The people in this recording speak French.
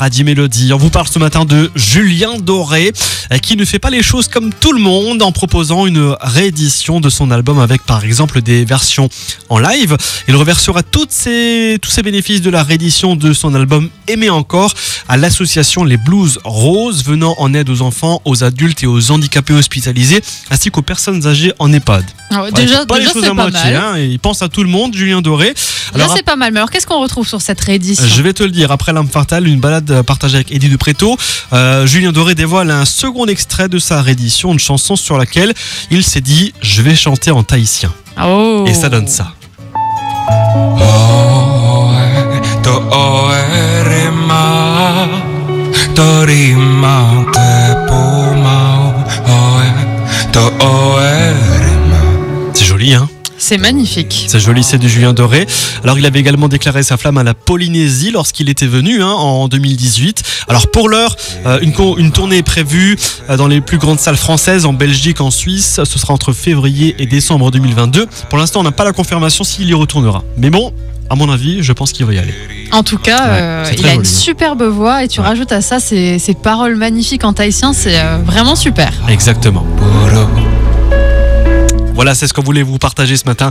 Radio Mélodie. On vous parle ce matin de Julien Doré, euh, qui ne fait pas les choses comme tout le monde en proposant une réédition de son album avec par exemple des versions en live. Il reversera toutes ses, tous ses bénéfices de la réédition de son album Aimer encore à l'association Les Blues Roses, venant en aide aux enfants, aux adultes et aux handicapés hospitalisés, ainsi qu'aux personnes âgées en EHPAD. Ah ouais, Ouais, déjà, fait pas les déjà choses c'est à moitié, hein, il pense à tout le monde, Julien Doré. Alors, c'est pas mal. Mais alors, qu'est-ce qu'on retrouve sur cette réédition? Je vais te le dire, après l'âme fatale, une balade partagée avec Eddie de Préto, euh, Julien Doré dévoile un second extrait de sa réédition, une chanson sur laquelle il s'est dit Je vais chanter en tahitien. Oh. Et ça donne ça. C'est joli, hein? C'est magnifique. C'est joli, c'est de Julien Doré. Alors, il avait également déclaré sa flamme à la Polynésie lorsqu'il était venu hein, en 2018. Alors, pour l'heure, euh, une, tournée est prévue euh, dans les plus grandes salles françaises, en Belgique, en Suisse. Ce sera entre février et décembre 2022. Pour l'instant, on n'a pas la confirmation s'il y retournera. Mais bon, à mon avis, je pense qu'il va y aller. En tout cas, Ouais, euh, il a une joli. superbe voix et tu Ouais. rajoutes à ça ces, ces paroles magnifiques en tahitien. C'est euh, vraiment super. Exactement. Voilà, c'est ce qu'on voulait vous partager ce matin